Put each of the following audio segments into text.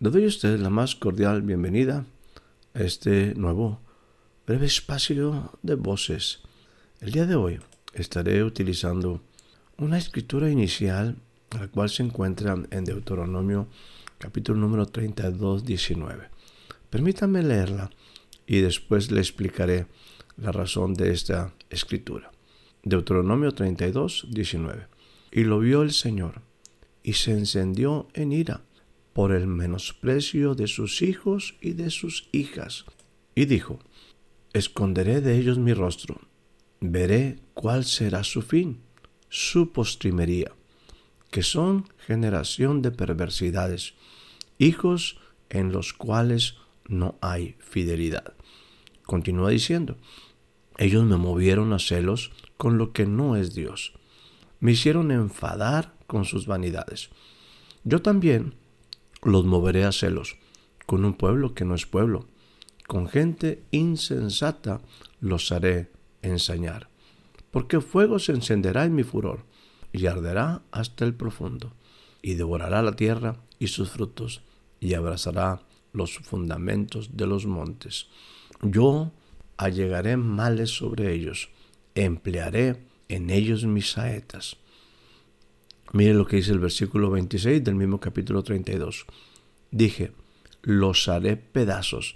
Le doy a usted la más cordial bienvenida a este nuevo breve espacio de voces. El día de hoy estaré utilizando una escritura inicial, la cual se encuentra en Deuteronomio capítulo número 32, 19. Permítame leerla y después le explicaré la razón de esta escritura. Deuteronomio 32, 19. Y lo vio el Señor, y se encendió en ira por el menosprecio de sus hijos y de sus hijas. Y dijo, Esconderé de ellos mi rostro, veré cuál será su fin, su postrimería, que son generación de perversidades, hijos en los cuales no hay fidelidad. Continúa diciendo, ellos me movieron a celos con lo que no es Dios. Me hicieron enfadar con sus vanidades. Yo también los moveré a celos, con un pueblo que no es pueblo, con gente insensata los haré ensañar. Porque fuego se encenderá en mi furor, y arderá hasta el profundo, y devorará la tierra y sus frutos, y abrazará los fundamentos de los montes. Yo allegaré males sobre ellos, emplearé en ellos mis saetas Mire lo que dice el versículo 26 del mismo capítulo 32. Dije, los haré pedazos,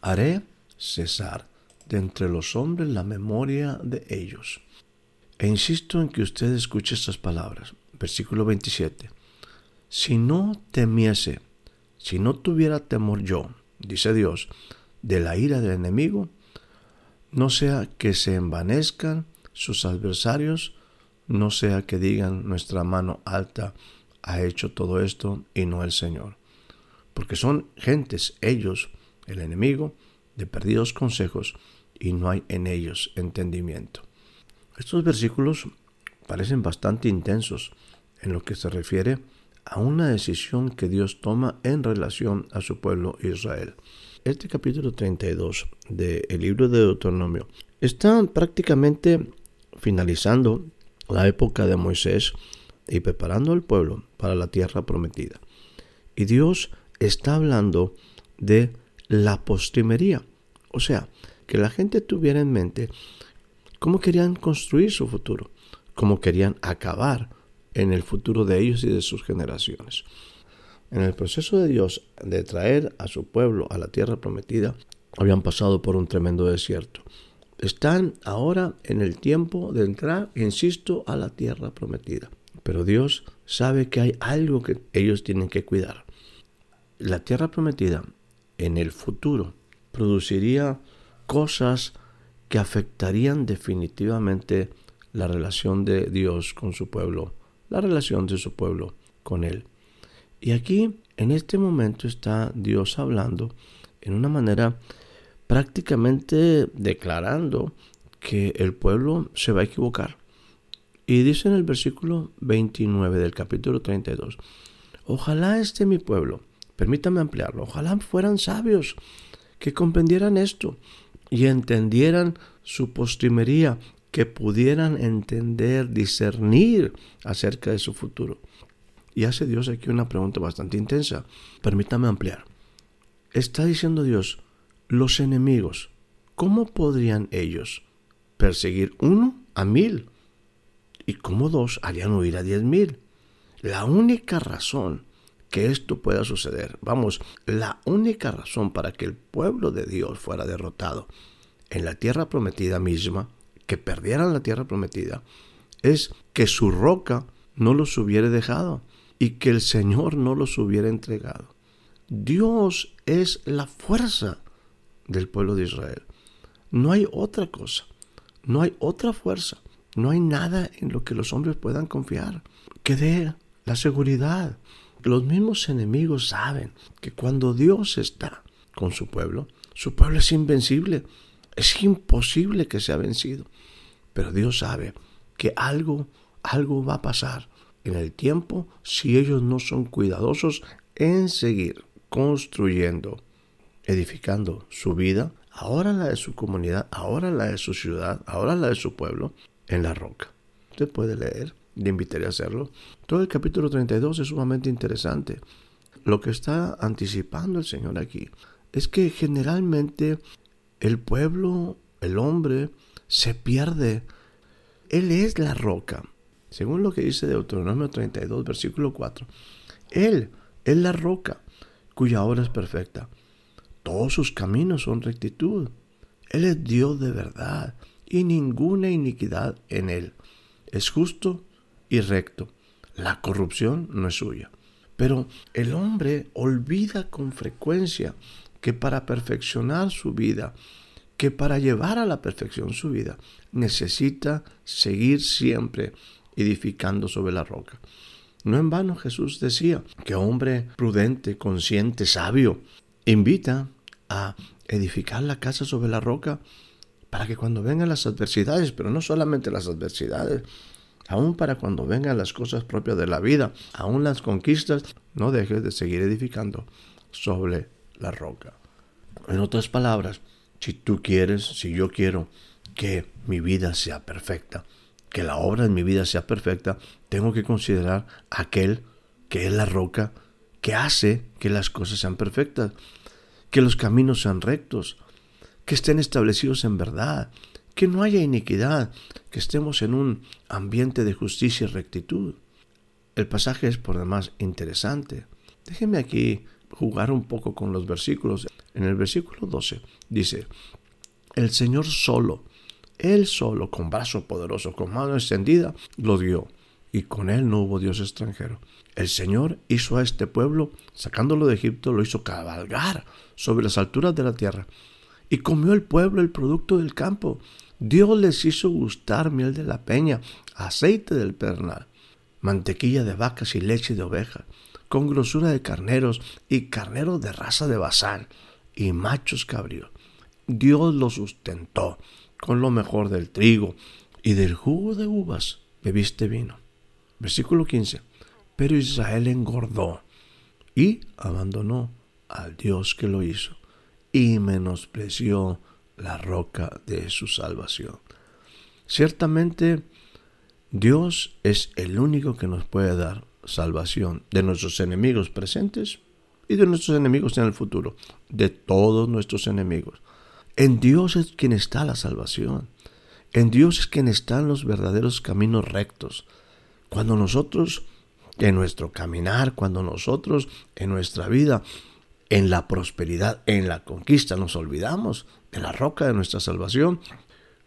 haré cesar de entre los hombres la memoria de ellos. E insisto en que usted escuche estas palabras. Versículo 27. Si no temiese, si no tuviera temor yo, dice Dios, de la ira del enemigo, no sea que se envanezcan sus adversarios no sea que digan nuestra mano alta ha hecho todo esto y no el Señor. Porque son gentes, ellos, el enemigo, de perdidos consejos y no hay en ellos entendimiento. Estos versículos parecen bastante intensos en lo que se refiere a una decisión que Dios toma en relación a su pueblo Israel. Este capítulo 32 del libro de Deuteronomio está prácticamente finalizando la época de Moisés y preparando al pueblo para la tierra prometida. Y Dios está hablando de la postrimería, o sea, que la gente tuviera en mente cómo querían construir su futuro, cómo querían acabar en el futuro de ellos y de sus generaciones. En el proceso de Dios de traer a su pueblo a la tierra prometida, habían pasado por un tremendo desierto. Están ahora en el tiempo de entrar, insisto, a la tierra prometida. Pero Dios sabe que hay algo que ellos tienen que cuidar. La tierra prometida en el futuro produciría cosas que afectarían definitivamente la relación de Dios con su pueblo, la relación de su pueblo con Él. Y aquí, en este momento, está Dios hablando en una manera prácticamente declarando que el pueblo se va a equivocar. Y dice en el versículo 29 del capítulo 32, ojalá este mi pueblo, permítame ampliarlo, ojalá fueran sabios, que comprendieran esto y entendieran su postrimería, que pudieran entender, discernir acerca de su futuro. Y hace Dios aquí una pregunta bastante intensa. Permítame ampliar. Está diciendo Dios, los enemigos, ¿cómo podrían ellos perseguir uno a mil? ¿Y cómo dos harían huir a diez mil? La única razón que esto pueda suceder, vamos, la única razón para que el pueblo de Dios fuera derrotado en la tierra prometida misma, que perdieran la tierra prometida, es que su roca no los hubiera dejado y que el Señor no los hubiera entregado. Dios es la fuerza del pueblo de Israel. No hay otra cosa. No hay otra fuerza, no hay nada en lo que los hombres puedan confiar que dé la seguridad. Los mismos enemigos saben que cuando Dios está con su pueblo, su pueblo es invencible. Es imposible que sea vencido. Pero Dios sabe que algo, algo va a pasar en el tiempo si ellos no son cuidadosos en seguir construyendo, edificando su vida, ahora la de su comunidad, ahora la de su ciudad, ahora la de su pueblo, en la roca. Usted puede leer, le invitaré a hacerlo. Todo el capítulo 32 es sumamente interesante. Lo que está anticipando el Señor aquí es que generalmente el pueblo, el hombre, se pierde. Él es la roca. Según lo que dice Deuteronomio 32, versículo 4. Él es la roca cuya obra es perfecta. Todos sus caminos son rectitud. Él es Dios de verdad y ninguna iniquidad en él. Es justo y recto. La corrupción no es suya. Pero el hombre olvida con frecuencia que para perfeccionar su vida, que para llevar a la perfección su vida, necesita seguir siempre edificando sobre la roca. No en vano Jesús decía que hombre prudente, consciente, sabio, invita a edificar la casa sobre la roca para que cuando vengan las adversidades, pero no solamente las adversidades, aún para cuando vengan las cosas propias de la vida, aún las conquistas, no dejes de seguir edificando sobre la roca. En otras palabras, si tú quieres, si yo quiero que mi vida sea perfecta, que la obra en mi vida sea perfecta, tengo que considerar aquel que es la roca que hace que las cosas sean perfectas, que los caminos sean rectos, que estén establecidos en verdad, que no haya iniquidad, que estemos en un ambiente de justicia y rectitud. El pasaje es por demás interesante. Déjenme aquí jugar un poco con los versículos. En el versículo 12 dice, el Señor solo, Él solo, con brazo poderoso, con mano extendida, lo dio, y con Él no hubo Dios extranjero. El Señor hizo a este pueblo, sacándolo de Egipto, lo hizo cabalgar sobre las alturas de la tierra, y comió el pueblo el producto del campo. Dios les hizo gustar miel de la peña, aceite del pernal, mantequilla de vacas y leche de ovejas con grosura de carneros y carneros de raza de Bazán y machos cabríos. Dios los sustentó con lo mejor del trigo y del jugo de uvas bebiste vino. Versículo 15. Pero Israel engordó y abandonó al Dios que lo hizo y menospreció la roca de su salvación. Ciertamente Dios es el único que nos puede dar salvación de nuestros enemigos presentes y de nuestros enemigos en el futuro, de todos nuestros enemigos. En Dios es quien está la salvación. En Dios es quien están los verdaderos caminos rectos. Cuando nosotros, en nuestro caminar, cuando nosotros, en nuestra vida, en la prosperidad, en la conquista, nos olvidamos de la roca de nuestra salvación,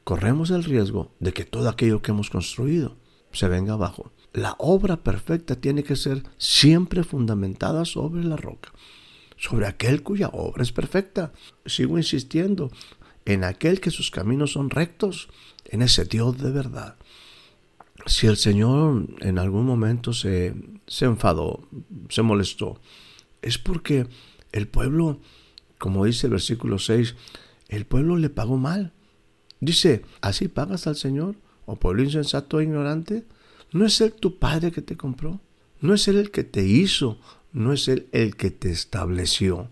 corremos el riesgo de que todo aquello que hemos construido se venga abajo la obra perfecta tiene que ser siempre fundamentada sobre la roca, sobre aquel cuya obra es perfecta. Sigo insistiendo en aquel que sus caminos son rectos, en ese Dios de verdad. Si el Señor en algún momento se, se enfadó, se molestó, es porque el pueblo, como dice el versículo 6, el pueblo le pagó mal. Dice, ¿así pagas al Señor? ¿O pueblo insensato e ignorante? ¿No es Él tu Padre que te compró? ¿No es Él el que te hizo? ¿No es Él el que te estableció?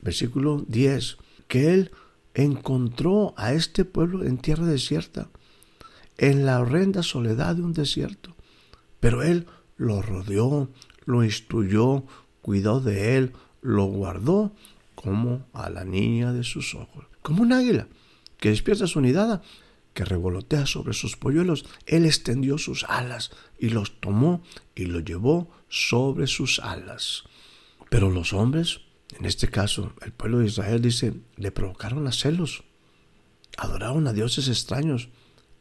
Versículo 10. Que Él encontró a este pueblo en tierra desierta, en la horrenda soledad de un desierto. Pero Él lo rodeó, lo instruyó, cuidó de Él, lo guardó como a la niña de sus ojos, como un águila que despierta su unidad que revolotea sobre sus polluelos, él extendió sus alas y los tomó y los llevó sobre sus alas. Pero los hombres, en este caso el pueblo de Israel, dice, le provocaron a celos, adoraron a dioses extraños,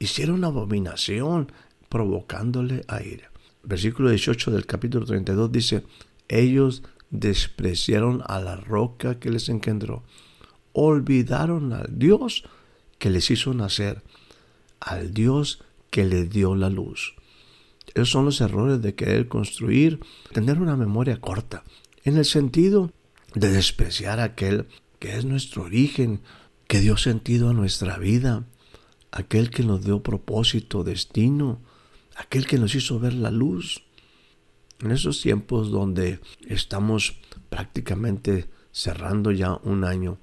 hicieron abominación, provocándole a ira. Versículo 18 del capítulo 32 dice, ellos despreciaron a la roca que les engendró, olvidaron al Dios que les hizo nacer al Dios que le dio la luz. Esos son los errores de querer construir, tener una memoria corta, en el sentido de despreciar aquel que es nuestro origen, que dio sentido a nuestra vida, aquel que nos dio propósito, destino, aquel que nos hizo ver la luz. En esos tiempos donde estamos prácticamente cerrando ya un año,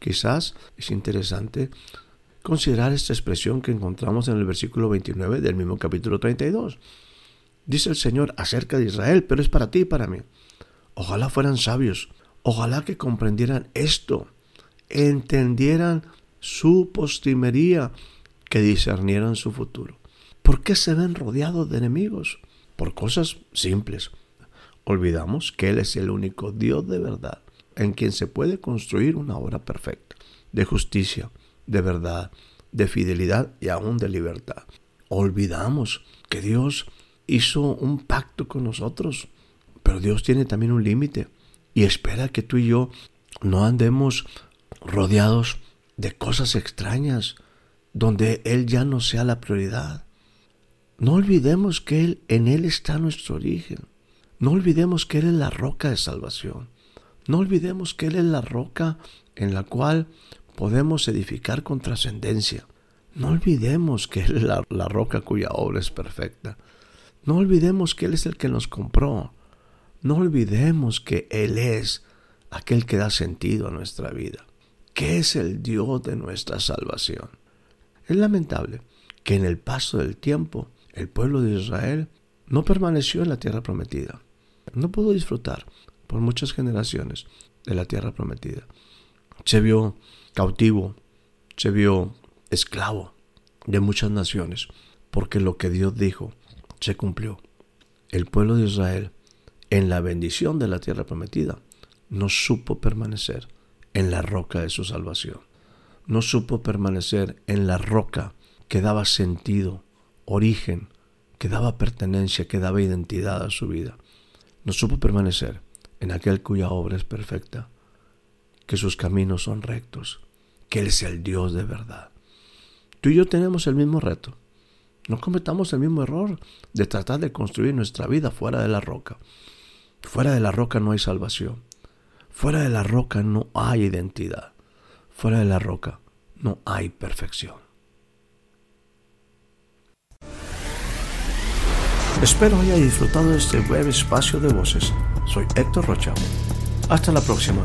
quizás es interesante considerar esta expresión que encontramos en el versículo 29 del mismo capítulo 32. Dice el Señor acerca de Israel, pero es para ti y para mí. Ojalá fueran sabios, ojalá que comprendieran esto, entendieran su postrimería, que discernieran su futuro. ¿Por qué se ven rodeados de enemigos? Por cosas simples. Olvidamos que Él es el único Dios de verdad, en quien se puede construir una obra perfecta, de justicia, de verdad, de fidelidad y aún de libertad. Olvidamos que Dios hizo un pacto con nosotros, pero Dios tiene también un límite y espera que tú y yo no andemos rodeados de cosas extrañas donde Él ya no sea la prioridad. No olvidemos que Él, en Él está nuestro origen. No olvidemos que Él es la roca de salvación. No olvidemos que Él es la roca en la cual podemos edificar con trascendencia. No olvidemos que Él es la, la, roca cuya obra es perfecta. No olvidemos que Él es el que nos compró. No olvidemos que Él es aquel que da sentido a nuestra vida, que es el Dios de nuestra salvación. Es lamentable que en el paso del tiempo el pueblo de Israel no permaneció en la tierra prometida. No pudo disfrutar por muchas generaciones de la tierra prometida. Se vio cautivo, se vio esclavo de muchas naciones, porque lo que Dios dijo se cumplió. El pueblo de Israel, en la bendición de la tierra prometida, no supo permanecer en la roca de su salvación. No supo permanecer en la roca que daba sentido, origen, que daba pertenencia, que daba identidad a su vida. No supo permanecer en aquel cuya obra es perfecta, que sus caminos son rectos, que Él es el Dios de verdad. Tú y yo tenemos el mismo reto. No cometamos el mismo error de tratar de construir nuestra vida fuera de la roca. Fuera de la roca no hay salvación. Fuera de la roca no hay identidad. Fuera de la roca no hay perfección. Espero haya disfrutado de este breve espacio de voces. Soy Héctor Rocha. Hasta la próxima.